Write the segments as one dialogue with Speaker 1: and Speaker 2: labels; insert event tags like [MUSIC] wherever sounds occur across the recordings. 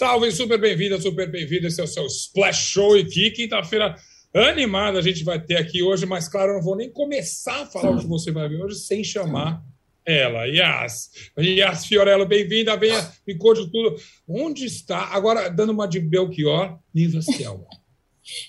Speaker 1: Salve, super bem-vinda, super bem-vindo. Esse é o seu Splash Show e que quinta-feira animada a gente vai ter aqui hoje, mas claro, eu não vou nem começar a falar o que você vai ver hoje sem chamar ela, Yas. Yas Fiorello, bem-vinda, venha, me conte tudo. Onde está? Agora, dando uma de Belchior, Niva Selma.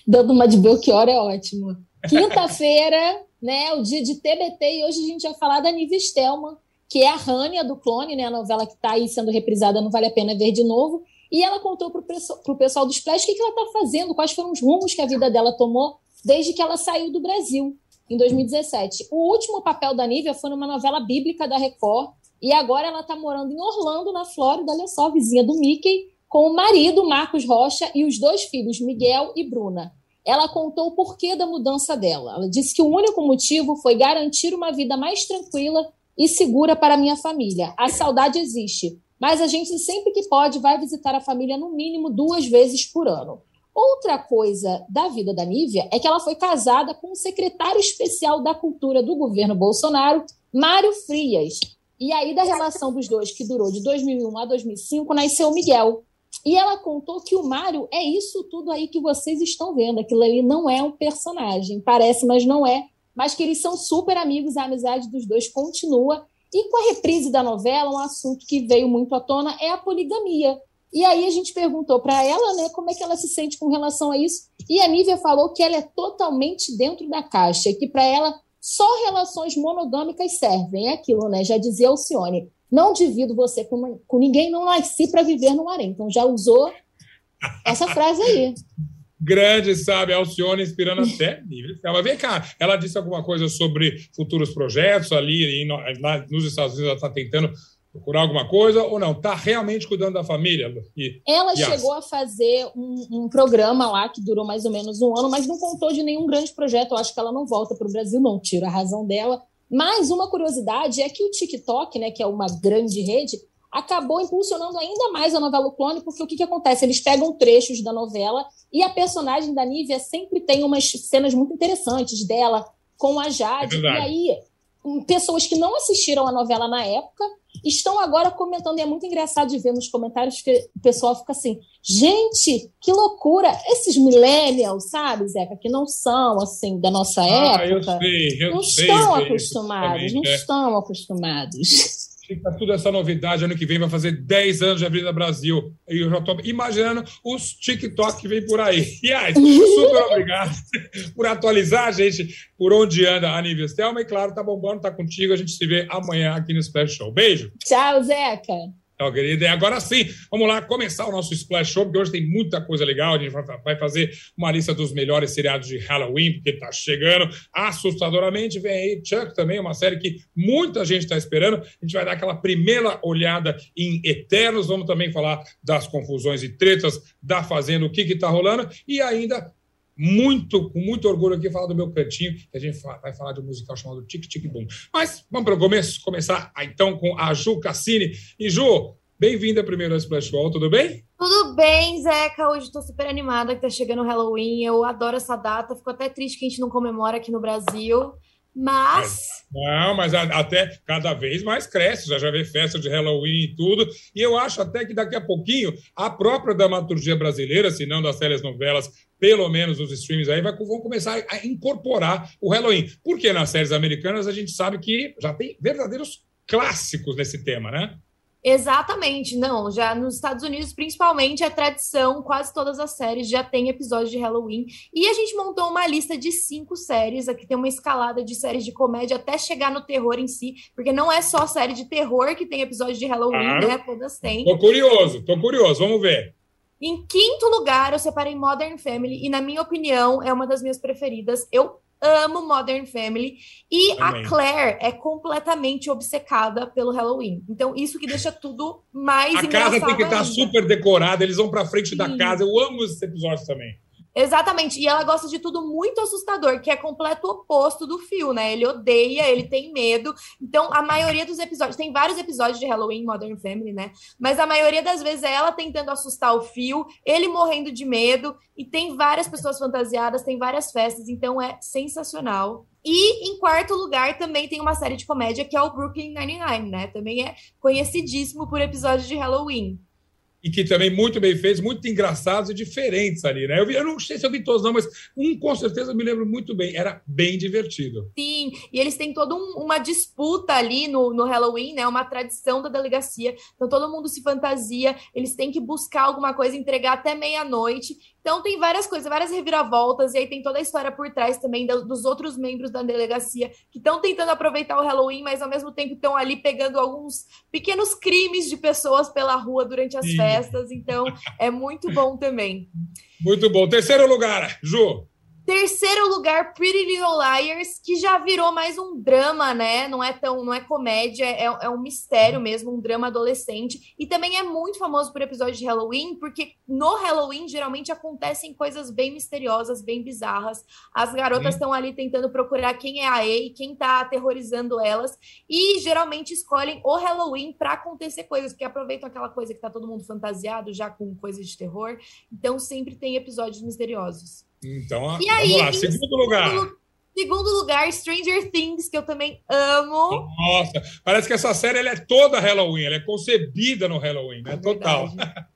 Speaker 2: dando uma de Belchior é ótimo. Quinta-feira, [LAUGHS] né, o dia de TBT, e hoje a gente vai falar da Niva Stelman, que é a Rania do Clone, né, a novela que está aí sendo reprisada, não vale a pena ver de novo. E ela contou para o pessoal do Splash o que, que ela está fazendo, quais foram os rumos que a vida dela tomou desde que ela saiu do Brasil, em 2017. O último papel da Nívia foi numa novela bíblica da Record, e agora ela está morando em Orlando, na Flórida, olha só, vizinha do Mickey, com o marido, Marcos Rocha, e os dois filhos, Miguel e Bruna. Ela contou o porquê da mudança dela. Ela disse que o único motivo foi garantir uma vida mais tranquila e segura para minha família. A saudade existe, mas a gente sempre que pode vai visitar a família no mínimo duas vezes por ano. Outra coisa da vida da Nívia é que ela foi casada com o secretário especial da cultura do governo Bolsonaro, Mário Frias. E aí, da relação dos dois, que durou de 2001 a 2005, nasceu Miguel. E ela contou que o Mário é isso tudo aí que vocês estão vendo. Aquilo ali não é um personagem. Parece, mas não é. Mas que eles são super amigos, a amizade dos dois continua. E com a reprise da novela, um assunto que veio muito à tona é a poligamia. E aí a gente perguntou para ela, né, como é que ela se sente com relação a isso. E a Nívia falou que ela é totalmente dentro da caixa, que para ela só relações monogâmicas servem. É aquilo, né? Já dizia Alcione. Não divido você com, com ninguém, não nasci para viver no harém. Então já usou essa frase aí
Speaker 1: grande, sabe? Alcione inspirando [LAUGHS] até nível. Mas vem cá, ela disse alguma coisa sobre futuros projetos ali nos Estados Unidos, ela está tentando procurar alguma coisa ou não? Está realmente cuidando da família?
Speaker 2: E, ela chegou a fazer um, um, programa lá que durou mais ou menos um ano, mas não contou de nenhum grande projeto. Eu acho que ela não volta para o Brasil, não tira a razão dela. Mas uma curiosidade é que o TikTok, né, que é uma grande rede, acabou impulsionando ainda mais a novela o Clone, porque o que, que acontece? Eles pegam trechos da novela e a personagem da Nívia sempre tem umas cenas muito interessantes dela com a Jade. É e aí, hum, pessoas que não assistiram a novela na época estão agora comentando, e é muito engraçado de ver nos comentários que o pessoal fica assim: gente, que loucura! Esses millennials, sabe, Zeca, que não são assim da nossa
Speaker 1: ah,
Speaker 2: época,
Speaker 1: eu sei, eu
Speaker 2: não
Speaker 1: sei,
Speaker 2: estão acostumados, não é. estão acostumados. [LAUGHS]
Speaker 1: Fica tudo essa novidade. Ano que vem vai fazer 10 anos de Avenida Brasil. E eu já estou imaginando os TikTok que vem por aí. E aí, super [LAUGHS] obrigado por atualizar a gente por onde anda a Nive E claro, tá bombando, tá contigo. A gente se vê amanhã aqui no Splash Show. Beijo.
Speaker 2: Tchau, Zeca.
Speaker 1: Tchau, querida. E agora sim, vamos lá começar o nosso Splash Show, porque hoje tem muita coisa legal. A gente vai fazer uma lista dos melhores seriados de Halloween, porque tá chegando assustadoramente. Vem aí Chuck também, uma série que muita gente está esperando. A gente vai dar aquela primeira olhada em Eternos. Vamos também falar das confusões e tretas da Fazenda, o que que tá rolando. E ainda muito, com muito orgulho aqui falar do meu cantinho, que a gente vai falar de um musical chamado Tic Tic Boom. Mas vamos para o começo, começar então com a Ju Cassini. E Ju, bem-vinda primeiro ao Splash Wall, tudo bem?
Speaker 3: Tudo bem, Zeca. Hoje estou super animada que tá chegando o Halloween. Eu adoro essa data. Fico até triste que a gente não comemora aqui no Brasil. Mas.
Speaker 1: Não, mas até cada vez mais cresce, já já vê festa de Halloween e tudo. E eu acho até que daqui a pouquinho a própria dramaturgia brasileira, se não das novelas pelo menos os streams aí, vai, vão começar a incorporar o Halloween. Porque nas séries americanas a gente sabe que já tem verdadeiros clássicos nesse tema, né?
Speaker 3: Exatamente, não. Já nos Estados Unidos, principalmente, é tradição, quase todas as séries já têm episódios de Halloween. E a gente montou uma lista de cinco séries. Aqui tem uma escalada de séries de comédia até chegar no terror em si, porque não é só série de terror que tem episódio de Halloween, claro. né? Todas têm.
Speaker 1: Tô curioso, tô curioso, vamos ver.
Speaker 3: Em quinto lugar, eu separei Modern Family, e na minha opinião, é uma das minhas preferidas. Eu amo Modern Family. E Também. a Claire é completamente obcecada pelo Halloween. Então, isso que deixa tudo mais
Speaker 1: A casa tem que estar tá super decorada, eles vão pra frente Sim. da casa. Eu amo esses episódios também.
Speaker 3: Exatamente. E ela gosta de tudo muito assustador, que é completo oposto do Phil, né? Ele odeia, ele tem medo. Então, a maioria dos episódios, tem vários episódios de Halloween Modern Family, né? Mas a maioria das vezes é ela tentando assustar o Phil, ele morrendo de medo, e tem várias pessoas fantasiadas, tem várias festas, então é sensacional. E em quarto lugar também tem uma série de comédia que é o Brooklyn Nine-Nine, né? Também é conhecidíssimo por episódios de Halloween.
Speaker 1: E que também muito bem feitos, muito engraçados e diferentes ali, né? Eu, vi, eu não sei se eu vi todos, não, mas um com certeza me lembro muito bem. Era bem divertido.
Speaker 3: Sim, e eles têm toda um, uma disputa ali no, no Halloween, né? Uma tradição da delegacia. Então todo mundo se fantasia, eles têm que buscar alguma coisa, entregar até meia-noite. Então tem várias coisas, várias reviravoltas, e aí tem toda a história por trás também dos outros membros da delegacia que estão tentando aproveitar o Halloween, mas ao mesmo tempo estão ali pegando alguns pequenos crimes de pessoas pela rua durante as Sim. festas. Então é muito bom também.
Speaker 1: Muito bom. Terceiro lugar, Ju.
Speaker 3: Terceiro lugar, Pretty Little Liars, que já virou mais um drama, né? Não é tão, não é comédia, é, é um mistério mesmo, um drama adolescente. E também é muito famoso por episódio de Halloween, porque no Halloween geralmente acontecem coisas bem misteriosas, bem bizarras. As garotas estão ali tentando procurar quem é a E, quem tá aterrorizando elas, e geralmente escolhem o Halloween para acontecer coisas, porque aproveitam aquela coisa que tá todo mundo fantasiado já com coisas de terror. Então sempre tem episódios misteriosos.
Speaker 1: Então, e aí, lá. Segundo lugar.
Speaker 3: Segundo lugar, Stranger Things, que eu também amo.
Speaker 1: Nossa, parece que essa série ela é toda Halloween, ela é concebida no Halloween, né? É Total.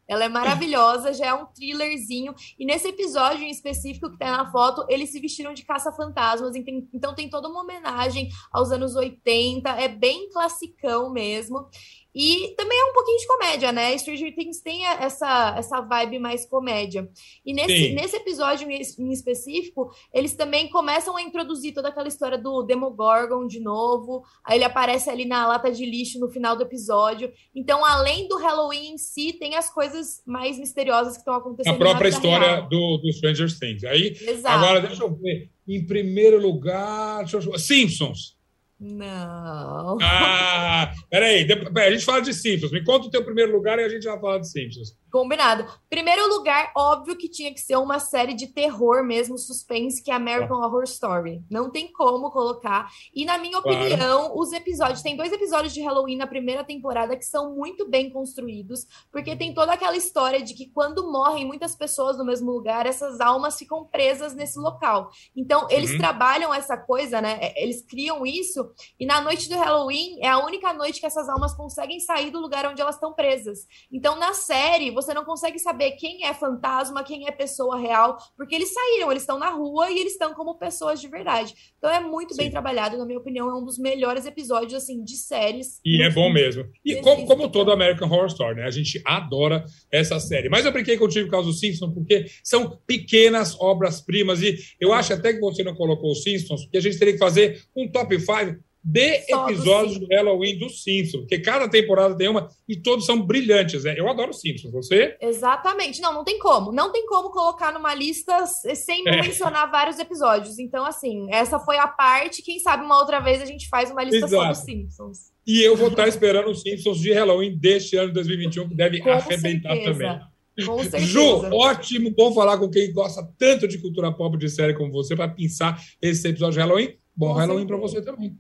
Speaker 3: Ela é maravilhosa, já é um thrillerzinho. E nesse episódio em específico que tá na foto, eles se vestiram de caça-fantasmas. Então tem toda uma homenagem aos anos 80. É bem classicão mesmo. E também é um pouquinho de comédia, né? Stranger Things tem essa, essa vibe mais comédia. E nesse, nesse episódio em específico, eles também começam a introduzir toda aquela história do Demogorgon de novo. Aí ele aparece ali na lata de lixo no final do episódio. Então, além do Halloween em si, tem as coisas mais misteriosas que estão acontecendo.
Speaker 1: A própria história do, do Stranger Things. Aí, Exato. agora, deixa eu ver. Em primeiro lugar, Simpsons.
Speaker 3: Não.
Speaker 1: Ah, peraí, a gente fala de Simpsons. Me conta o teu primeiro lugar e a gente vai falar de Simpsons.
Speaker 3: Combinado. Primeiro lugar, óbvio que tinha que ser uma série de terror mesmo, suspense, que é American ah. Horror Story. Não tem como colocar. E na minha claro. opinião, os episódios, tem dois episódios de Halloween na primeira temporada que são muito bem construídos, porque tem toda aquela história de que quando morrem muitas pessoas no mesmo lugar, essas almas ficam presas nesse local. Então, eles uhum. trabalham essa coisa, né? É, eles criam isso, e na noite do Halloween é a única noite que essas almas conseguem sair do lugar onde elas estão presas. Então, na série, você não consegue saber quem é fantasma, quem é pessoa real, porque eles saíram, eles estão na rua e eles estão como pessoas de verdade. Então é muito Sim. bem trabalhado, na minha opinião, é um dos melhores episódios assim de séries.
Speaker 1: E é bom mesmo. E como, como todo American Horror Story, né? A gente adora essa série. Mas eu brinquei contigo por causa do Simpsons, porque são pequenas obras-primas e eu acho até que você não colocou os Simpsons, porque a gente teria que fazer um top 5 de Só episódios do, do Halloween dos Simpsons, porque cada temporada tem uma e todos são brilhantes. Né? Eu adoro Simpsons, você?
Speaker 3: Exatamente. Não, não tem como. Não tem como colocar numa lista sem é. mencionar vários episódios. Então, assim, essa foi a parte. Quem sabe uma outra vez a gente faz uma lista Exato. só dos Simpsons.
Speaker 1: E eu vou estar esperando os Simpsons de Halloween deste ano de 2021, que deve com arrebentar certeza. também. Ju, ótimo, bom falar com quem gosta tanto de cultura pop de série como você para pensar esse episódio de Halloween. Bom com Halloween para você também.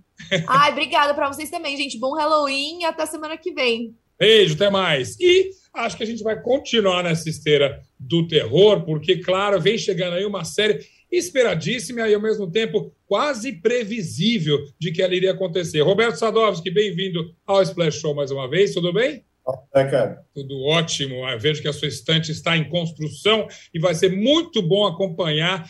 Speaker 3: Ai, obrigada para vocês também, gente. Bom Halloween e até semana que vem.
Speaker 1: Beijo, até mais. E acho que a gente vai continuar nessa esteira do terror, porque, claro, vem chegando aí uma série esperadíssima e, ao mesmo tempo, quase previsível de que ela iria acontecer. Roberto Sadovski, bem-vindo ao Splash Show mais uma vez, tudo bem?
Speaker 4: É, cara.
Speaker 1: Tudo ótimo. Eu vejo que a sua estante está em construção e vai ser muito bom acompanhar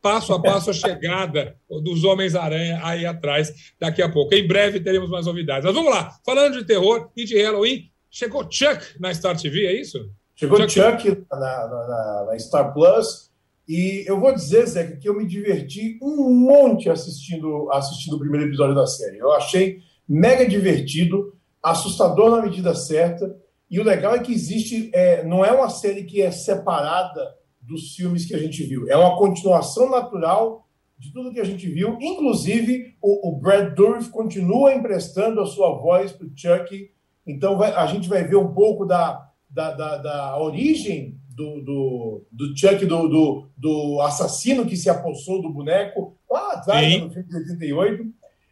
Speaker 1: passo a passo a chegada dos Homens-Aranha aí atrás daqui a pouco. Em breve teremos mais novidades. Mas vamos lá. Falando de terror e de Halloween, chegou Chuck na Star TV, é isso?
Speaker 4: Chegou Chuck, Chuck na, na, na, Star Plus. E eu vou dizer, Zé, que eu me diverti um monte assistindo, assistindo o primeiro episódio da série. Eu achei mega divertido assustador na medida certa. E o legal é que existe, é, não é uma série que é separada dos filmes que a gente viu, é uma continuação natural de tudo que a gente viu. Inclusive, o, o Brad Dourif continua emprestando a sua voz para o Chuck. Então, vai, a gente vai ver um pouco da, da, da, da origem do, do, do Chuck, do, do, do, assassino que se apossou do boneco lá atrás, no filme de 88.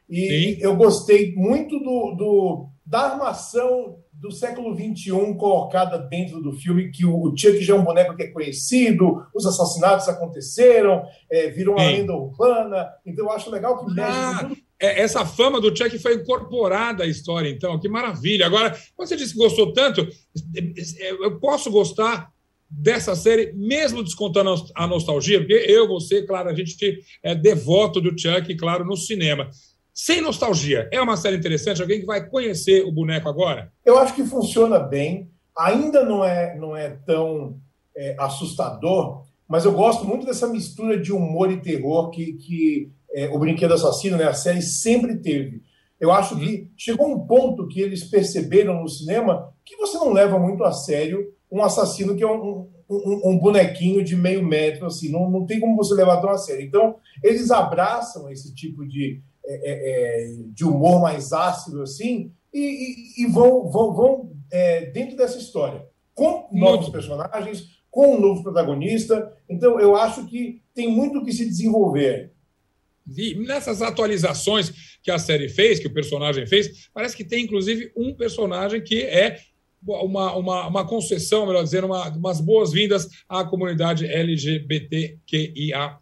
Speaker 4: E Sim. eu gostei muito do, do da armação do século XXI colocada dentro do filme, que o Chuck já é um boneco que é conhecido, os assassinatos aconteceram, é, virou uma lenda urbana, então eu acho legal que mexe
Speaker 1: ah, é, essa fama do Chuck foi incorporada à história, então, que maravilha. Agora, você disse que gostou tanto, eu posso gostar dessa série, mesmo descontando a nostalgia, porque eu, você, claro, a gente é devoto do Chuck, claro, no cinema. Sem nostalgia, é uma série interessante? Alguém que vai conhecer o boneco agora?
Speaker 4: Eu acho que funciona bem. Ainda não é, não é tão é, assustador, mas eu gosto muito dessa mistura de humor e terror que, que é, o Brinquedo Assassino, né, a série, sempre teve. Eu acho que chegou um ponto que eles perceberam no cinema que você não leva muito a sério um assassino que é um, um, um bonequinho de meio metro, assim, não, não tem como você levar tão a sério. Então, eles abraçam esse tipo de, é, é, é de humor mais ácido, assim, e, e, e vão, vão, vão é, dentro dessa história, com novos personagens, com um novo protagonista. Então, eu acho que tem muito que se desenvolver.
Speaker 1: E nessas atualizações que a série fez, que o personagem fez, parece que tem inclusive um personagem que é uma, uma, uma concessão, melhor dizendo, uma, umas boas-vindas à comunidade LGBTQIA.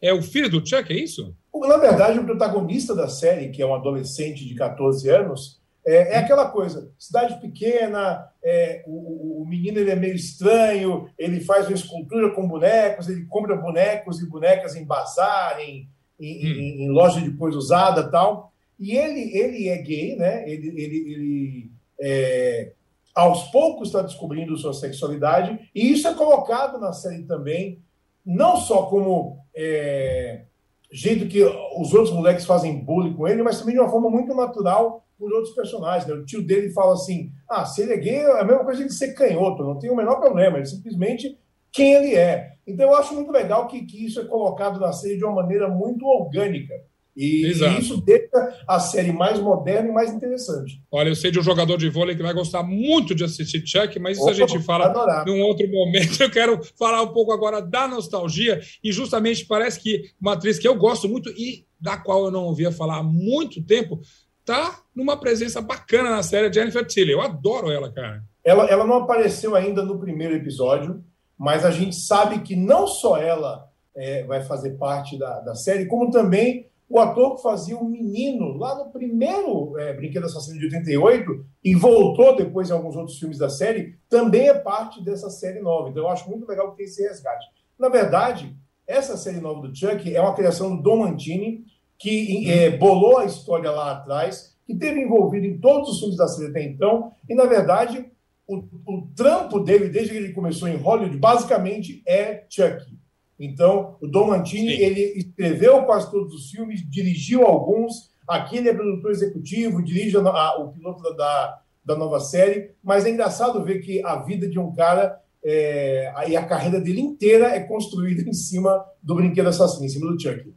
Speaker 1: É o filho do Chuck, é isso?
Speaker 4: Na verdade, o protagonista da série, que é um adolescente de 14 anos, é, é aquela coisa: cidade pequena, é, o, o, menino ele é meio estranho, ele faz uma escultura com bonecos, ele compra bonecos e bonecas em bazar, em, em, hum. em, em loja de coisa usada tal. E ele, ele é gay, né? Ele, ele, ele é, aos poucos está descobrindo sua sexualidade, e isso é colocado na série também, não só como é, jeito que os outros moleques fazem bullying com ele, mas também de uma forma muito natural por outros personagens. Né? O tio dele fala assim: ah, se ele é gay, é a mesma coisa de ser canhoto, não tem o menor problema, ele simplesmente quem ele é. Então eu acho muito legal que, que isso é colocado na série de uma maneira muito orgânica. E, e, isso deixa a série mais moderna e mais interessante.
Speaker 1: Olha, eu sei de um jogador de vôlei que vai gostar muito de assistir Chuck, mas isso Opa, a gente fala num outro momento. [LAUGHS] Eu quero falar um pouco agora da nostalgia, e justamente parece que uma atriz que eu gosto muito e da qual eu não ouvia falar há muito tempo, tá numa presença bacana na série, Jennifer Tilly. Eu adoro ela, cara.
Speaker 4: Ela, ela não apareceu ainda no primeiro episódio, mas a gente sabe que não só ela é, vai fazer parte da, da série, como também o ator que fazia o menino lá no primeiro é, Brinquedo Assassino de 88 e voltou depois em alguns outros filmes da série, também é parte dessa série nova. Então eu acho muito legal que tem esse resgate. Na verdade, essa série nova do Chuck é uma criação do Don Mantini, que é, bolou a história lá atrás, que teve envolvido em todos os filmes da série até então, e na verdade o, o trampo dele, desde que ele começou em Hollywood, basicamente é Chuck. Então, o Dom Mantini, Sim. ele escreveu quase todos os filmes, dirigiu alguns. Aqui ele é produtor executivo, dirige a, a, o piloto da, da, da, nova série. Mas é engraçado ver que a vida de um cara é, e a carreira dele inteira é construída [LAUGHS] em cima do Brinquedo Assassino, em cima do Chuck.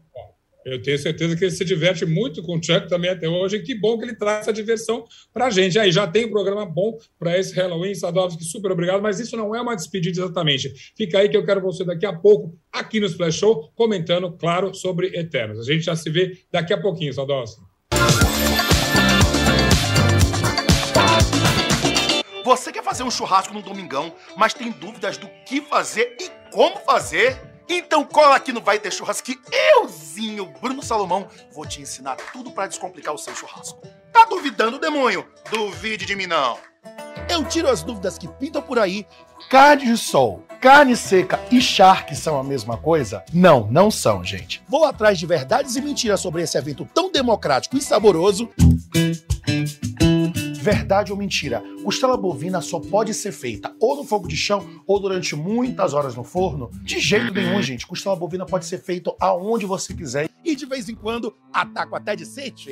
Speaker 1: Eu tenho certeza que ele se diverte muito com o Chuck também até hoje. Que bom que ele traz essa diversão para a gente. Aí já tem um programa bom para esse Halloween. Sadovski, super obrigado. Mas isso não é uma despedida exatamente. Fica aí que eu quero você daqui a pouco aqui no Splash Show comentando, claro, sobre Eternos. A gente já se vê daqui a pouquinho, Sadovski.
Speaker 5: Você quer fazer um churrasco no domingão, mas tem dúvidas do que fazer e como fazer? Então cola aqui no Vai Ter Churrasco que euzinho, Bruno Salomão, vou te ensinar tudo para descomplicar o seu churrasco. Tá duvidando, demônio? Duvide de mim não. Eu tiro as dúvidas que pintam por aí. Carne de sol, carne seca e charque são a mesma coisa? Não, não são, gente. Vou atrás de verdades e mentiras sobre esse evento tão democrático e saboroso. Verdade ou mentira? Costela bovina só pode ser feita ou no fogo de chão ou durante muitas horas no forno? De jeito nenhum, gente. Costela bovina pode ser feita aonde você quiser e de vez em quando ataco até de festa.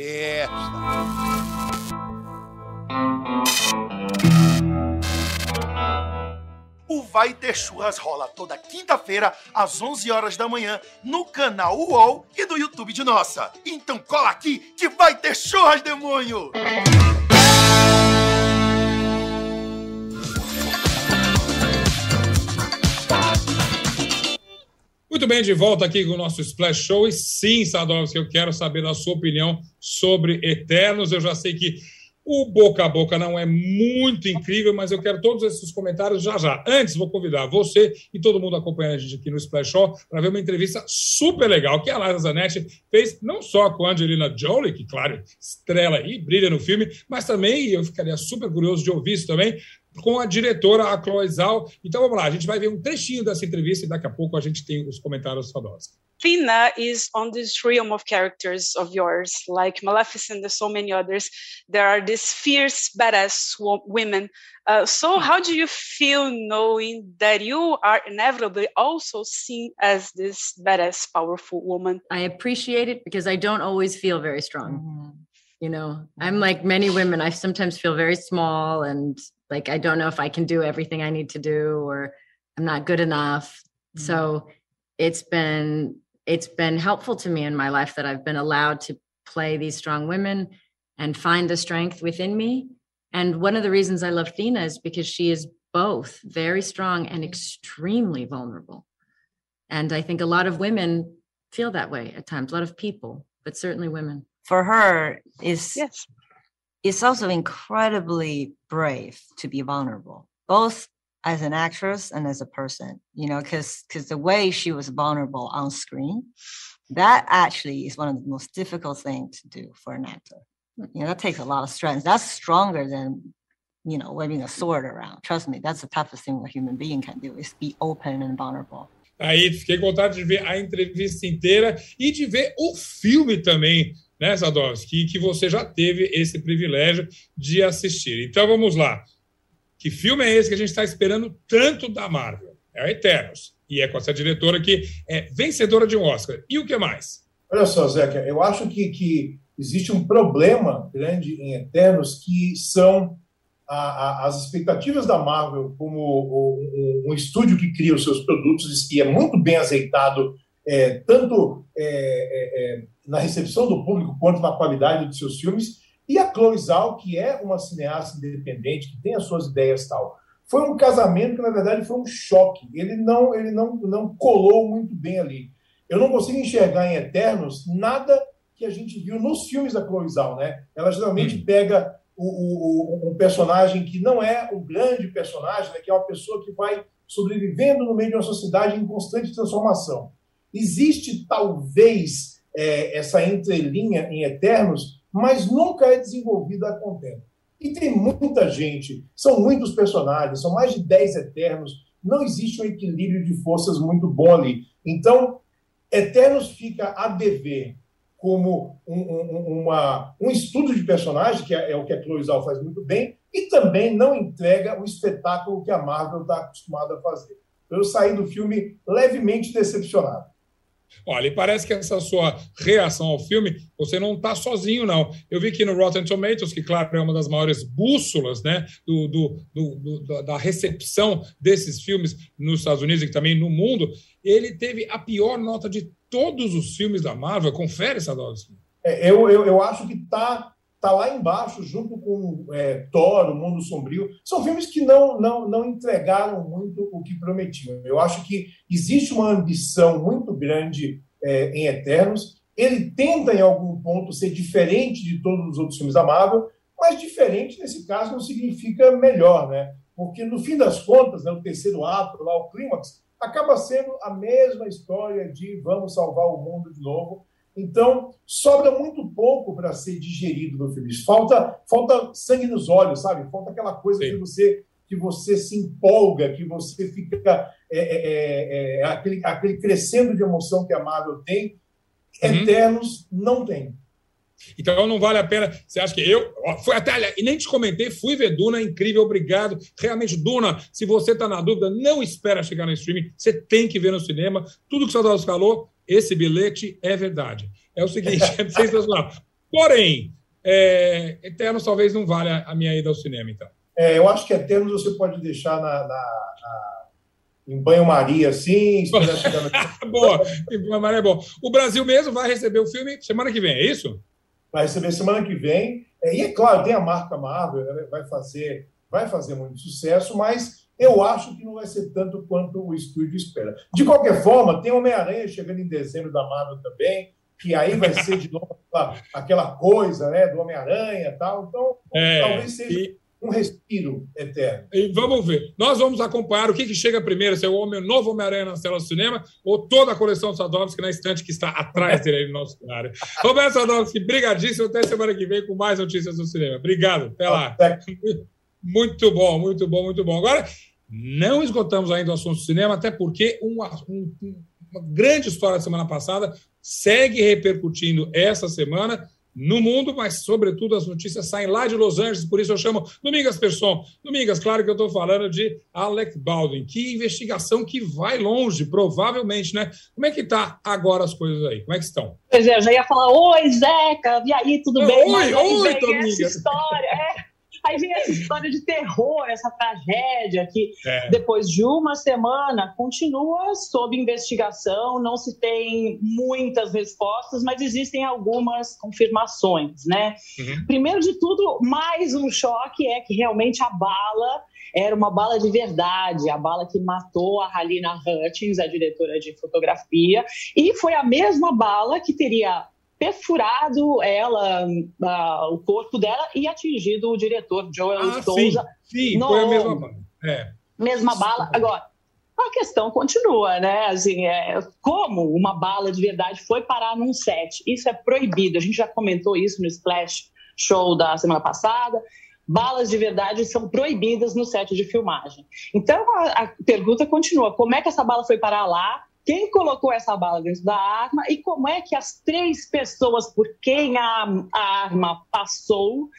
Speaker 5: O Vai Ter Churras rola toda quinta-feira, às 11 horas da manhã, no canal UOL e do YouTube de Nossa. Então cola aqui que vai ter churras, demônio!
Speaker 1: Muito bem, de volta aqui com o nosso Splash Show. E sim, Sadovski, eu quero saber a sua opinião sobre Eternos. Eu já sei que O boca a boca não é muito incrível, mas eu quero todos esses comentários já já. Antes, vou convidar você e todo mundo acompanhando a gente aqui no Splash Show para ver uma entrevista super legal que a Liza Zanetti fez, não só com a Angelina Jolie, que, claro, estrela e brilha no filme, mas também, eu ficaria super curioso de ouvir isso também, com a diretora, a Chloe Zhao. Então vamos lá, a gente vai ver um trechinho dessa entrevista e daqui a pouco a gente tem os comentários famosos.
Speaker 6: Fina is on this realm of characters of yours, like Maleficent and so many others. There are these fierce, badass women. Uh, so, how do you feel knowing that you are inevitably also seen as this badass, powerful woman?
Speaker 7: I appreciate it because I don't always feel very strong. Mm-hmm. You know, I'm like many women, I sometimes feel very small and like I don't know if I can do everything I need to do or I'm not good enough. Mm-hmm. So, it's been it's been helpful to me in my life that I've been allowed to play these strong women and find the strength within me. And one of the reasons I love Fina is because she is both very strong and extremely vulnerable. And I think a lot of women feel that way at times, a lot of people, but certainly women.
Speaker 8: For her, is yes. it's also incredibly brave to be vulnerable, both as an actress and as a person, you know, because because the way she was vulnerable on screen, that actually is one of the most difficult things to do for an actor. You know, that takes a lot of strength. That's stronger than, you know, waving a sword around. Trust me, that's the toughest thing a human being can do is be open and vulnerable.
Speaker 1: Aí fiquei com vontade de ver a entrevista inteira e de ver o filme também, né, Sadowski, que você já teve esse privilégio de assistir. Então vamos lá. Que filme é esse que a gente está esperando tanto da Marvel? É a Eternos. E é com essa diretora que é vencedora de um Oscar. E o que mais?
Speaker 4: Olha só, Zeca, eu acho que, que existe um problema grande em Eternos que são a, a, as expectativas da Marvel como um, um, estúdio que cria os seus produtos e é muito bem azeitado, é, tanto é, é, é na recepção do público quanto na qualidade de seus filmes e a Chloe Zhao, que é uma cineasta independente, que tem as suas ideias tal. Foi um casamento que, na verdade, foi um choque. Ele não, ele não, não colou muito bem ali. Eu não consigo enxergar em Eternos nada que a gente viu nos filmes da Chloe Zhao, né? Ela geralmente hum. pega o, o, um personagem que não é o grande personagem, né? que é uma pessoa que vai sobrevivendo no meio de uma sociedade em constante transformação. Existe, talvez, é, essa entrelinha em Eternos mas nunca é desenvolvida a contento. E tem muita gente, são muitos personagens, são mais de 10 Eternos, não existe um equilíbrio de forças muito bom ali. Então, Eternos fica a dever como um, um, uma, um estudo de personagem, que é, é o que a Chloe Zhao faz muito bem, e também não entrega o espetáculo que a Marvel está acostumada a fazer. Eu saí do filme levemente decepcionado.
Speaker 1: Olha, e parece que essa sua reação ao filme, você não está sozinho, não. Eu vi que no Rotten Tomatoes, que, claro, é uma das maiores bússolas né, do, do, do, da recepção desses filmes nos Estados Unidos e também no mundo, ele teve a pior nota de todos os filmes da Marvel. Confere, Sadowski.
Speaker 4: É, eu, eu, eu acho que está tá lá embaixo, junto com é, Thor, O Mundo Sombrio. São filmes que não, não, não entregaram muito o que prometiam. Eu acho que existe uma ambição muito grande é, em Eternos. Ele tenta, em algum ponto, ser diferente de todos os outros filmes da Marvel, mas diferente, nesse caso, não significa melhor, né? Porque, no fim das contas, né, o terceiro ato, lá, o clímax, acaba sendo a mesma história de vamos salvar o mundo de novo, então, sobra muito pouco para ser digerido no filme. Falta, falta sangue nos olhos, sabe? Falta aquela coisa que você, que você se empolga, que você fica é, é, é, é, aquele, aquele crescendo de emoção que a Marvel tem. Uhum. Eternos não tem.
Speaker 1: Então não vale a pena. Você acha que eu. Foi até. E nem te comentei, fui ver Duna, incrível, obrigado. Realmente, Duna, se você está na dúvida, não espera chegar no streaming. Você tem que ver no cinema. Tudo que o Sadowski falou, esse bilhete é verdade. É o seguinte, [LAUGHS] é sensacional. Porém, é, Eternos talvez não valha a minha ida ao cinema, então.
Speaker 4: É, eu acho que Eternos você pode deixar na, na, na em banho-maria, assim. [LAUGHS] [LAUGHS]
Speaker 1: Boa, em banho-maria é bom. O Brasil mesmo vai receber o filme semana que vem, é isso?
Speaker 4: Vai receber semana que vem. É, e é claro, tem a marca Marvel, vai fazer, vai fazer muito sucesso, mas eu acho que não vai ser tanto quanto o estúdio espera. De qualquer forma, tem Homem-Aranha chegando em dezembro da Marvel também. que aí vai ser de novo aquela, aquela coisa né, do Homem-Aranha e tal. Então, é, talvez seja. E um respiro eterno.
Speaker 1: E vamos ver. Nós vamos acompanhar o que, que chega primeiro, se é o homem, novo Homem-Aranha na tela do cinema ou toda a coleção Sadovski na estante que está atrás dele no nosso cenário. [LAUGHS] Roberto Sadovski, brigadíssimo. Até semana que vem com mais notícias do cinema. Obrigado. Até lá. Muito bom, muito bom, muito bom. Agora, não esgotamos ainda o assunto do cinema, até porque um, um, uma grande história da semana passada segue repercutindo essa semana no mundo, mas, sobretudo, as notícias saem lá de Los Angeles, por isso eu chamo Domingas Persson. Domingas, claro que eu estou falando de Alec Baldwin. Que investigação que vai longe, provavelmente, né? Como é que tá agora as coisas aí? Como é que estão?
Speaker 9: Pois é, eu já ia falar, oi, Zeca, e aí, tudo bem?
Speaker 1: Oi, mas oi,
Speaker 9: Domingas. Essa história, é... Aí vem essa história de terror, essa tragédia que, é. depois de uma semana, continua sob investigação, não se tem muitas respostas, mas existem algumas confirmações, né? Uhum. Primeiro de tudo, mais um choque é que realmente a bala era uma bala de verdade, a bala que matou a Halina Hutchins, a diretora de fotografia, e foi a mesma bala que teria perfurado ela, uh, o corpo dela e atingido o diretor Joel ah, Souza.
Speaker 1: Sim, sim no... foi a mesma bala. É.
Speaker 9: Mesma bala. Agora, a questão continua, né? Assim, é, como uma bala de verdade foi parar num set? Isso é proibido. A gente já comentou isso no Splash Show da semana passada. Balas de verdade são proibidas no set de filmagem. Então a, a pergunta continua: como é que essa bala foi parar lá? Quem colocou essa bala dentro da arma e como é que as três pessoas por quem a, a arma passou,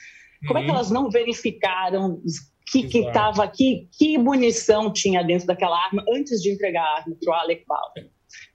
Speaker 9: como uhum. é que uhum. elas não verificaram que que estava aqui, que munição tinha dentro daquela arma antes de entregar a arma para o Alec Baldwin.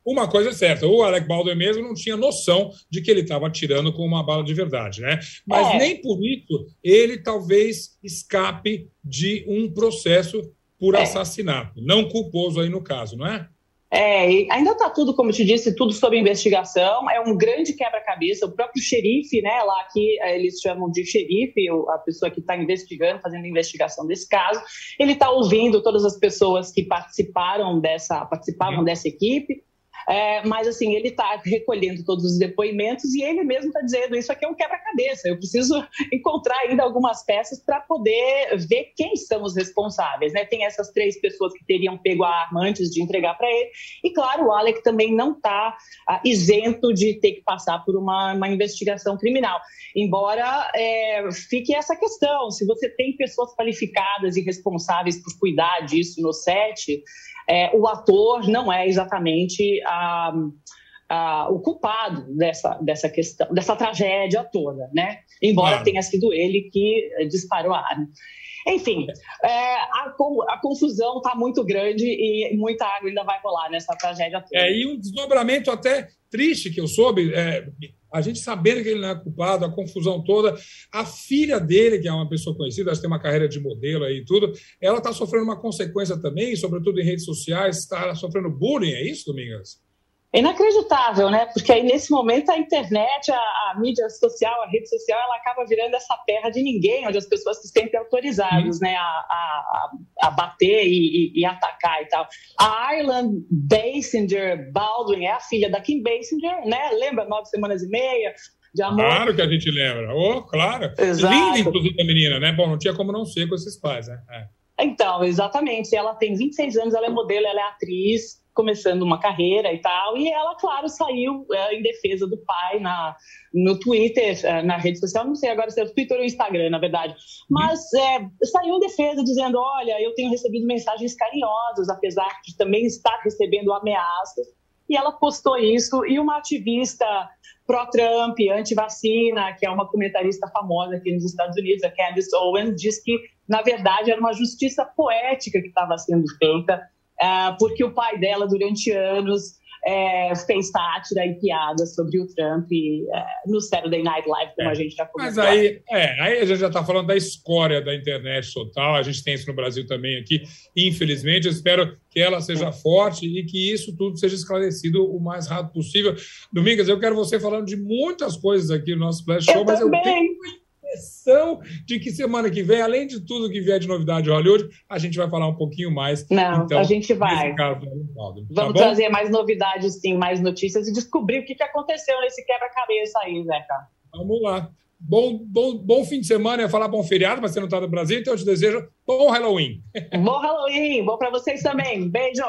Speaker 1: Uma coisa é certa, o Alec Baldwin mesmo não tinha noção de que ele estava atirando com uma bala de verdade, né? Mas é. nem por isso ele talvez escape de um processo por é. assassinato, não culposo aí no caso, não é?
Speaker 9: É, ainda está tudo, como eu te disse, tudo sob investigação. É um grande quebra-cabeça. O próprio xerife, né, lá que é, eles chamam de xerife, a pessoa que está investigando, fazendo investigação desse caso, ele está ouvindo todas as pessoas que participaram dessa, participavam uhum. dessa equipe. É, mas, assim, ele está recolhendo todos os depoimentos e ele mesmo está dizendo: Isso aqui é um quebra-cabeça. Eu preciso [LAUGHS] encontrar ainda algumas peças para poder ver quem são os responsáveis. Né? Tem essas três pessoas que teriam pego a arma antes de entregar para ele. E, claro, o Alec também não está ah, isento de ter que passar por uma, uma investigação criminal. Embora é, fique essa questão: se você tem pessoas qualificadas e responsáveis por cuidar disso no set é, o ator não é exatamente a, a, o culpado dessa, dessa questão, dessa tragédia toda, né? Embora tenha sido ele que disparou a arma. Enfim, é, a, a, confusão está muito grande e muita água ainda vai rolar nessa tragédia toda.
Speaker 1: É, e um desdobramento até triste que eu soube, é, a gente sabendo que ele não é culpado, a confusão toda. A filha dele, que é uma pessoa conhecida, acho que tem uma carreira de modelo aí e tudo, ela está sofrendo uma consequência também, sobretudo em redes sociais, está sofrendo bullying, é isso, Domingas?
Speaker 9: É inacreditável, né? Porque aí nesse momento a internet, a, a, mídia social, a rede social, ela acaba virando essa terra de ninguém, onde as pessoas se sentem autorizadas, né, a, a, a bater e, e, e, atacar e tal. A Ireland Basinger Baldwin é a filha da Kim Basinger, né? Lembra nove semanas e meia? De amor.
Speaker 1: Claro que a gente lembra. Oh, claro. Exato. Linda, inclusive, a menina, né? Bom, não tinha como não ser com esses pais, né? É.
Speaker 9: Então, exatamente. Ela tem 26 anos, ela é modelo, ela é atriz começando uma carreira e tal. E ela, claro, saiu é, em defesa do pai na, no Twitter, é, na rede social, não sei agora se é o Twitter ou o Instagram, na verdade. Mas é, saiu em defesa dizendo: olha, eu tenho recebido mensagens carinhosas, apesar de também estar recebendo ameaças. E ela postou isso, e uma ativista pró-Trump, anti-vacina, que é uma comentarista famosa aqui nos Estados Unidos, a Candice Owens, diz que, na verdade, era uma justiça poética que estava sendo feita porque o pai dela, durante anos, é, fez sátira e piada sobre o Trump é, no Saturday Night Live, como é. a gente já comentou.
Speaker 1: Mas aí, é, aí a gente já está falando da escória da internet total, a gente tem isso no Brasil também aqui, infelizmente. Eu espero que ela seja forte e que isso tudo seja esclarecido o mais rápido possível. Domingas, eu quero você falando de muitas coisas aqui no nosso Flash Show,
Speaker 9: eu
Speaker 1: mas
Speaker 9: também.
Speaker 1: eu tenho impressão de que semana que vem, além de tudo que vier de novidade de Hollywood, a gente vai falar um pouquinho mais.
Speaker 9: Não, então, a gente vai. Caso, tá Vamos tá trazer mais novidades, sim, mais notícias e descobrir o que, que aconteceu nesse quebra-cabeça aí, Zeca.
Speaker 1: Vamos lá. Bom, bom, bom fim de semana, ia falar bom feriado, mas você não está no Brasil, então eu te desejo bom Halloween. [LAUGHS]
Speaker 9: Bom Halloween, bom para vocês também. Beijo.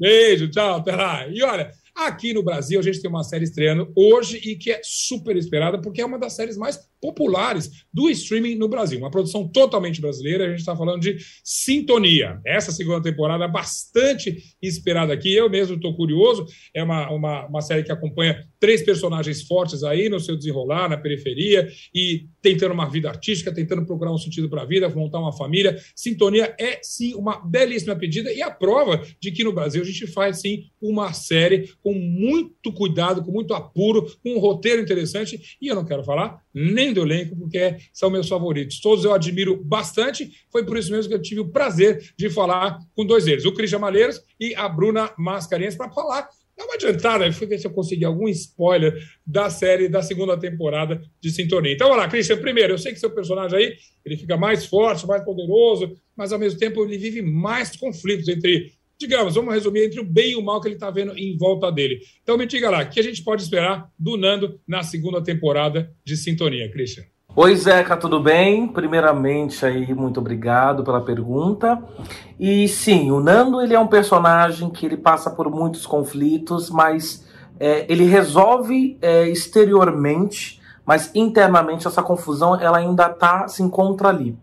Speaker 1: Beijo, tchau, até lá. E olha, aqui no Brasil a gente tem uma série estreando hoje e que é super esperada, porque é uma das séries mais populares do streaming no Brasil. Uma produção totalmente brasileira, a gente está falando de Sintonia. Essa segunda temporada bastante esperada aqui. Eu mesmo estou curioso. É uma, uma, uma série que acompanha três personagens fortes aí no seu desenrolar, na periferia, e tentando uma vida artística, tentando procurar um sentido para a vida, montar uma família. Sintonia é, sim, uma belíssima pedida e a prova de que no Brasil a gente faz, sim, uma série com muito cuidado, com muito apuro, com um roteiro interessante. E eu não quero falar nem do elenco, porque são meus favoritos. Todos eu admiro bastante. Foi por isso mesmo que eu tive o prazer de falar com dois deles, o Christian Malheiros e a Bruna Mascarenhas, para falar Dá uma adiantada, fui ver se eu consegui algum spoiler da série da segunda temporada de Sintonia. Então, olha lá, Christian, primeiro, eu sei que seu personagem aí, ele fica mais forte, mais poderoso, mas ao mesmo tempo ele vive mais conflitos entre, digamos, vamos resumir, entre o bem e o mal que ele está vendo em volta dele. Então, me diga lá, o que a gente pode esperar do Nando na segunda temporada de Sintonia, Christian?
Speaker 10: Oi, Zeca, tudo bem? Primeiramente, aí, muito obrigado pela pergunta. E sim, o Nando ele é um personagem que ele passa por muitos conflitos, mas é, ele resolve é, exteriormente, mas internamente essa confusão ela ainda tá, se encontra ali.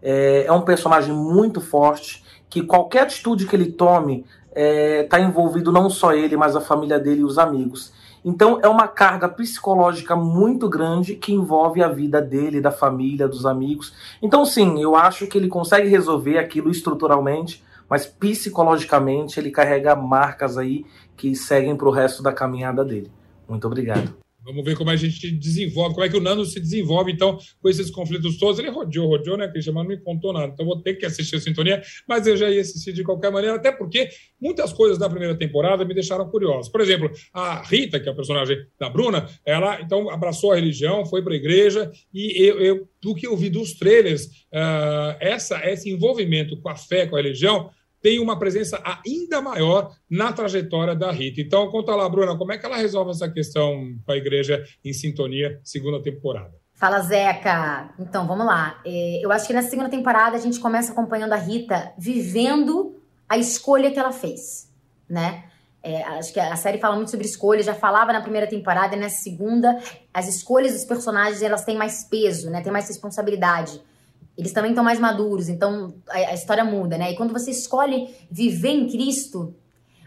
Speaker 10: É, é um personagem muito forte, que qualquer atitude que ele tome está é, envolvido não só ele, mas a família dele e os amigos. Então é uma carga psicológica muito grande que envolve a vida dele, da família, dos amigos. Então sim, eu acho que ele consegue resolver aquilo estruturalmente, mas psicologicamente ele carrega marcas aí que seguem para o resto da caminhada dele. Muito obrigado.
Speaker 1: Vamos ver como a gente desenvolve, como é que o Nando se desenvolve, então, com esses conflitos todos. Ele rodeou, rodeou, né, Cristian? Mas não me contou nada. Então, vou ter que assistir a Sintonia, mas eu já ia assistir de qualquer maneira, até porque muitas coisas da primeira temporada me deixaram curioso. Por exemplo, a Rita, que é a personagem da Bruna, ela, então, abraçou a religião, foi para a igreja, e eu, eu, do que eu vi dos trailers, uh, essa, esse envolvimento com a fé, com a religião, tem uma presença ainda maior na trajetória da Rita. Então, conta lá, Bruna, como é que ela resolve essa questão com a igreja em sintonia, segunda temporada?
Speaker 11: Fala, Zeca. Então, vamos lá. É, eu acho que na segunda temporada a gente começa acompanhando a Rita vivendo a escolha que ela fez, né? É, acho que a série fala muito sobre escolhas, já falava na primeira temporada e na segunda, as escolhas dos personagens elas têm mais peso, né? Tem mais responsabilidade eles também estão mais maduros, então a, a, história muda, né? E quando você escolhe viver em Cristo,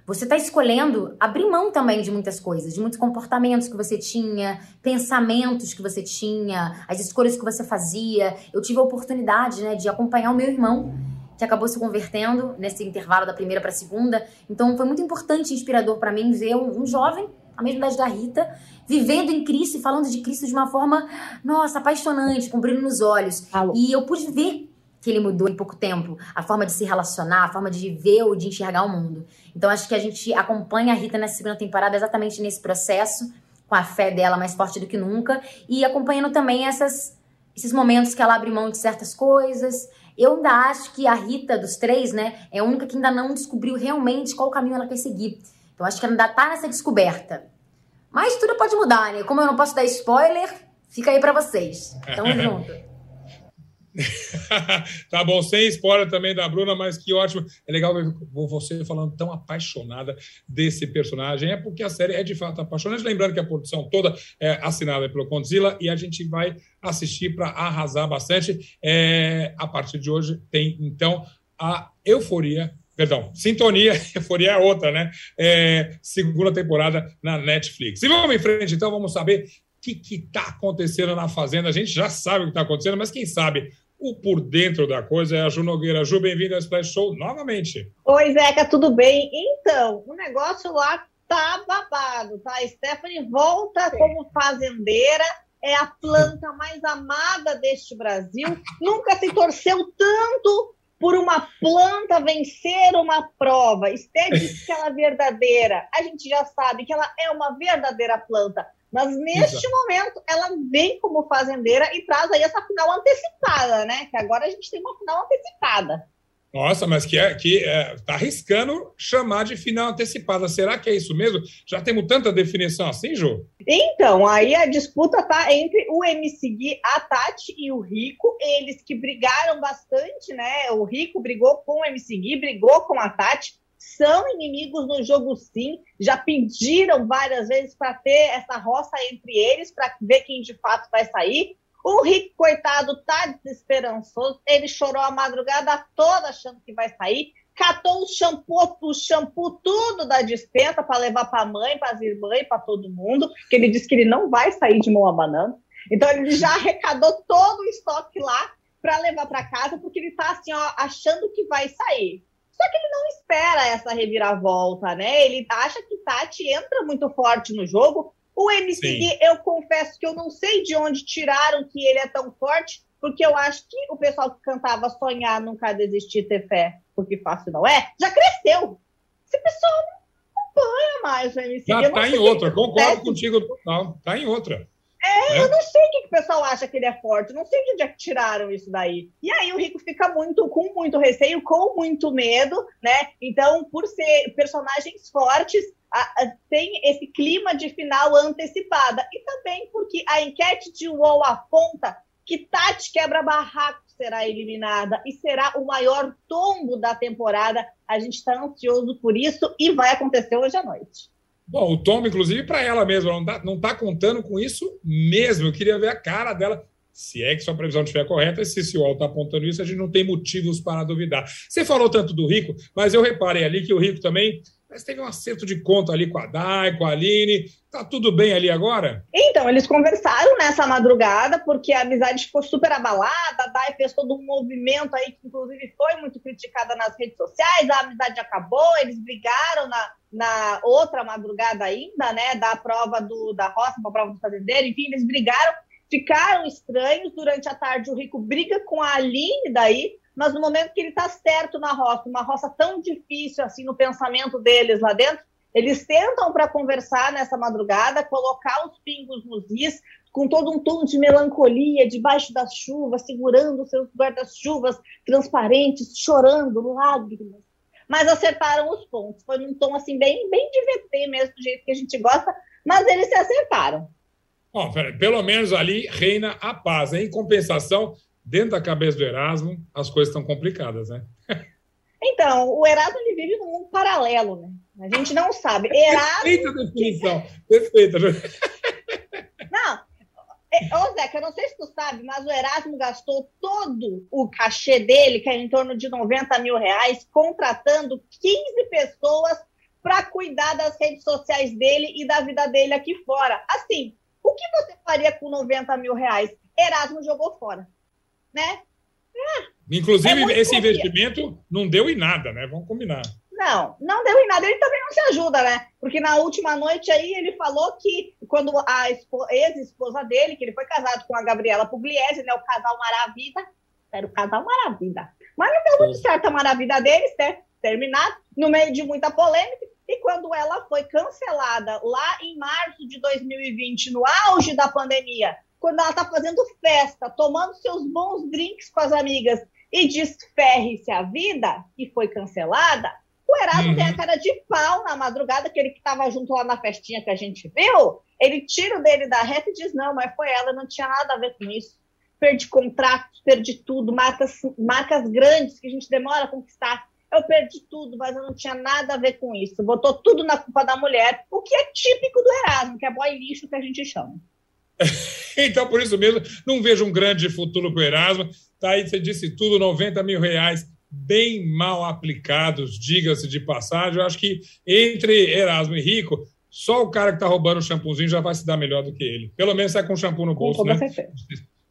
Speaker 11: você está escolhendo abrir mão também de muitas coisas, de muitos comportamentos que você tinha, pensamentos que você tinha, as escolhas que você fazia. Eu tive a oportunidade, né, de acompanhar o meu irmão que acabou se convertendo nesse intervalo da primeira para a segunda. Então foi muito importante e inspirador para mim ver um, um jovem a mesma idade da Rita, vivendo em Cristo e falando de Cristo de uma forma, nossa, apaixonante, com brilho nos olhos. Alô. E eu pude ver que ele mudou em pouco tempo, a forma de se relacionar, a forma de viver ou de enxergar o mundo. Então acho que a gente acompanha a Rita nessa segunda temporada exatamente nesse processo, com a fé dela mais forte do que nunca e acompanhando também essas, esses momentos que ela abre mão de certas coisas. Eu ainda acho que a Rita dos três, né, é a única que ainda não descobriu realmente qual caminho ela quer seguir. Então acho que ainda tá nessa descoberta. Mas tudo pode mudar, né? Como eu não posso dar spoiler, fica aí para vocês. Tamo [LAUGHS] junto. [LAUGHS]
Speaker 1: tá bom, sem spoiler também da Bruna, mas que ótimo. É legal ver você falando tão apaixonada desse personagem. É porque a série é de fato apaixonante. Lembrando que a produção toda é assinada pelo Condzilla e a gente vai assistir para arrasar bastante. É, a partir de hoje tem então a Euforia Perdão, Sintonia, Euforia é outra, né? É, segunda temporada na Netflix. E vamos em frente, então, vamos saber o que está acontecendo na Fazenda. A gente já sabe o que está acontecendo, mas quem sabe o por dentro da coisa é a Ju Nogueira. Ju, bem-vinda ao Splash Show novamente.
Speaker 12: Oi, Zeca, tudo bem? Então, o negócio lá tá babado, tá? A Stephanie volta como fazendeira, é a planta mais amada deste Brasil. Nunca se torceu tanto por uma planta vencer uma prova. Esté disse [LAUGHS] que ela é verdadeira. A gente já sabe que ela é uma verdadeira planta. Mas neste Exato. momento, ela vem como fazendeira e traz aí essa final antecipada, né? Que agora a gente tem uma final antecipada.
Speaker 1: Nossa, mas que é que é, tá arriscando chamar de final antecipada. Será que é isso mesmo? Já temos tanta definição assim, Ju?
Speaker 12: Então, aí a disputa tá entre o MC Gui, a Tati e o Rico, eles que brigaram bastante, né? O Rico brigou com o MC Gui, brigou com a Tati, são inimigos no jogo sim, já pediram várias vezes para ter essa roça entre eles, para ver quem de fato vai sair. O Rick, coitado, tá desesperançoso. Ele chorou a madrugada toda achando que vai sair. Catou o shampoo, o shampoo tudo da dispensa para levar para a mãe, para as irmãs, para todo mundo. Que ele disse que ele não vai sair de mão abanando. Então ele já arrecadou todo o estoque lá para levar para casa, porque ele tá assim, ó, achando que vai sair. Só que ele não espera essa reviravolta, né? Ele acha que Tati entra muito forte no jogo, o MCD, eu confesso que eu não sei de onde tiraram que ele é tão forte, porque eu acho que o pessoal que cantava Sonhar, Nunca Desistir, Ter Fé, porque fácil não é, já cresceu. Esse pessoal não acompanha mais o MCD.
Speaker 1: Já tá em outra, concordo contigo total. Tá em outra.
Speaker 12: É, eu não sei o que, que o pessoal acha que ele é forte, não sei de onde é que tiraram isso daí. E aí o Rico fica muito com muito receio, com muito medo, né? Então, por ser personagens fortes, a, a, tem esse clima de final antecipada. E também porque a enquete de UOL aponta que Tati Quebra-Barraco será eliminada e será o maior tombo da temporada. A gente está ansioso por isso e vai acontecer hoje à noite.
Speaker 1: Bom, o tombo, inclusive, para ela mesma, não está não tá contando com isso mesmo. Eu queria ver a cara dela. Se é que sua previsão estiver correta, se o UOL está apontando isso, a gente não tem motivos para duvidar. Você falou tanto do Rico, mas eu reparei ali que o Rico também mas teve um acerto de conta ali com a Dai, com a Aline. Tá tudo bem ali agora?
Speaker 12: Então, eles conversaram nessa madrugada, porque a amizade ficou super abalada. A Dai fez todo um movimento aí, que inclusive foi muito criticada nas redes sociais. A amizade acabou, eles brigaram na, na outra madrugada ainda, né? Da prova do, da roça, para a prova do fazendeiro. Enfim, eles brigaram, ficaram estranhos. Durante a tarde, o Rico briga com a Aline daí mas no momento que ele está certo na roça, uma roça tão difícil assim no pensamento deles lá dentro, eles sentam para conversar nessa madrugada, colocar os pingos nos is, com todo um tom de melancolia, debaixo das chuvas, segurando seus guarda-chuvas transparentes, chorando, lágrimas. Mas acertaram os pontos. Foi num tom assim, bem, bem de mesmo, do jeito que a gente gosta, mas eles se acertaram.
Speaker 1: Bom, pelo menos ali reina a paz. Em compensação, dentro da cabeça do Erasmo, as coisas estão complicadas, né? [LAUGHS]
Speaker 12: Então, o Erasmo ele vive num mundo paralelo, né? A gente não sabe. Erasmo.
Speaker 1: Perfeita definição. Perfeita. [LAUGHS]
Speaker 12: Não. É, ô, Zeca, eu não sei se tu sabe, mas o Erasmo gastou todo o cachê dele, que é em torno de 90 mil reais, contratando 15 pessoas para cuidar das redes sociais dele e da vida dele aqui fora. Assim, o que você faria com 90 mil reais? Erasmo jogou fora né?
Speaker 1: É, Inclusive, é esse investimento não deu em nada, né? Vamos combinar.
Speaker 12: Não, não deu em nada. Ele também não se ajuda, né? Porque na última noite aí ele falou que quando a ex-esposa dele, que ele foi casado com a Gabriela Pugliese, né? O casal Maravilha, era o casal Maravilha. Mas não deu muito certo a maravilha deles, né? Terminado, no meio de muita polêmica. E quando ela foi cancelada lá em março de 2020, no auge da pandemia, quando ela está fazendo festa, tomando seus bons drinks com as amigas e desferre-se a vida, e foi cancelada, o Erasmo uhum. tem a cara de pau na madrugada, aquele que estava junto lá na festinha que a gente viu, ele tira o dele da reta e diz, não, mas foi ela, não tinha nada a ver com isso. Perdi contratos, perdi tudo, marcas, marcas grandes que a gente demora a conquistar. Eu perdi tudo, mas eu não tinha nada a ver com isso. Botou tudo na culpa da mulher, o que é típico do Erasmo, que é boy lixo que a gente chama. [LAUGHS]
Speaker 1: então, por isso mesmo, não vejo um grande futuro para o Erasmo. Tá aí, você disse tudo, 90 mil reais bem mal aplicados, diga-se de passagem. Eu acho que entre Erasmo e Rico, só o cara que está roubando o shampoozinho já vai se dar melhor do que ele. Pelo menos sai com shampoo no bolso, né?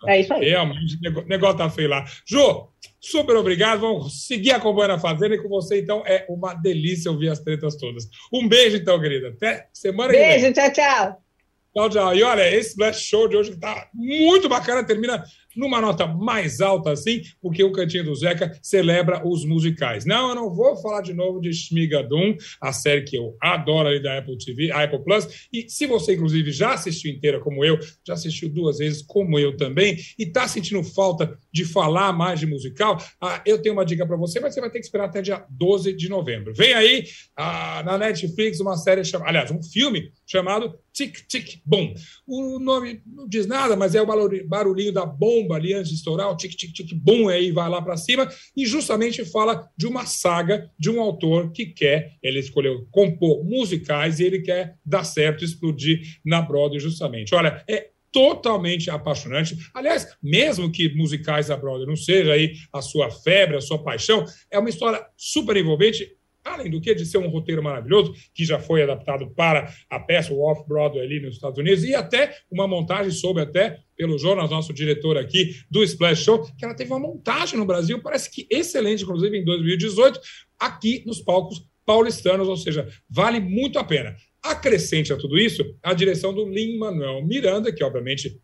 Speaker 12: É isso aí.
Speaker 1: Realmente, o negócio tá feio lá. Jô, super obrigado. Vamos seguir acompanhando a Fazenda e com você, então, é uma delícia ouvir as tretas todas. Um beijo, então, querida. Até semana
Speaker 12: beijo,
Speaker 1: que
Speaker 12: vem. Beijo, tchau, tchau.
Speaker 1: Tchau, tchau. E olha, esse Blast Show de hoje que tá muito bacana, termina numa nota mais alta assim, porque o Cantinho do Zeca celebra os musicais. Não, eu não vou falar de novo de Shmigadum, a série que eu adoro ali da Apple TV, a Apple Plus, e se você, inclusive, já assistiu inteira como eu, já assistiu duas vezes como eu também, e está sentindo falta de falar mais de musical, ah, eu tenho uma dica para você, mas você vai ter que esperar até dia 12 de novembro. Vem aí ah, na Netflix uma série chamada, aliás, um filme chamado Tic Tic Boom. O nome não diz nada, mas é o barulhinho da bomba ali antes de estourar, o Tic Tic Tic Boom aí vai lá para cima e justamente fala de uma saga de um autor que quer, ele escolheu compor musicais e ele quer dar certo, explodir na Broadway justamente. Olha, é totalmente apaixonante. Aliás, mesmo que musicais da Broadway não seja aí a sua febre, a sua paixão, é uma história super envolvente além do que de ser um roteiro maravilhoso, que já foi adaptado para a peça Off-Broadway ali nos Estados Unidos, e até uma montagem soube até pelo Jonas, nosso diretor aqui do Splash Show, que ela teve uma montagem no Brasil, parece que excelente, inclusive em 2018, aqui nos palcos paulistanos, ou seja, vale muito a pena. Acrescente a tudo isso a direção do Lin-Manuel Miranda, que obviamente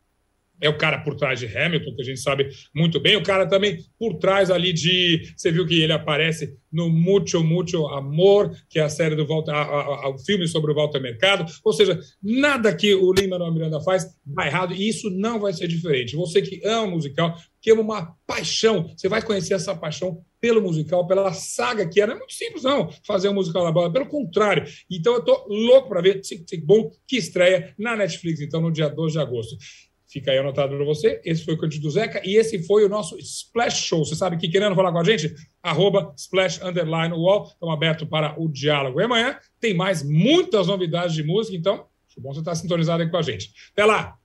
Speaker 1: é o cara por trás de Hamilton, que a gente sabe muito bem. O cara também por trás ali de. Você viu que ele aparece no Mucho, Mucho Amor, que é a série do Walter, a, a, o filme sobre o Walter Mercado. Ou seja, nada que o Lima Manuel Miranda faz vai errado, e isso não vai ser diferente. Você que ama musical, que ama uma paixão, você vai conhecer essa paixão pelo musical, pela saga que era. Não é muito simples, não, fazer um musical na bola. Pelo contrário. Então, eu tô louco para ver Tic Tic Boom, que estreia na Netflix, então, no dia 2 de agosto. Fica aí anotado para você. Esse foi o Cantinho do Zeca e esse foi o nosso Splash Show. Você sabe que querendo falar com a gente? Arroba Splash Underline Wall. Estamos abertos para o diálogo. E amanhã tem mais muitas novidades de música, então, é bom você estar sintonizado aí com a gente. Até lá!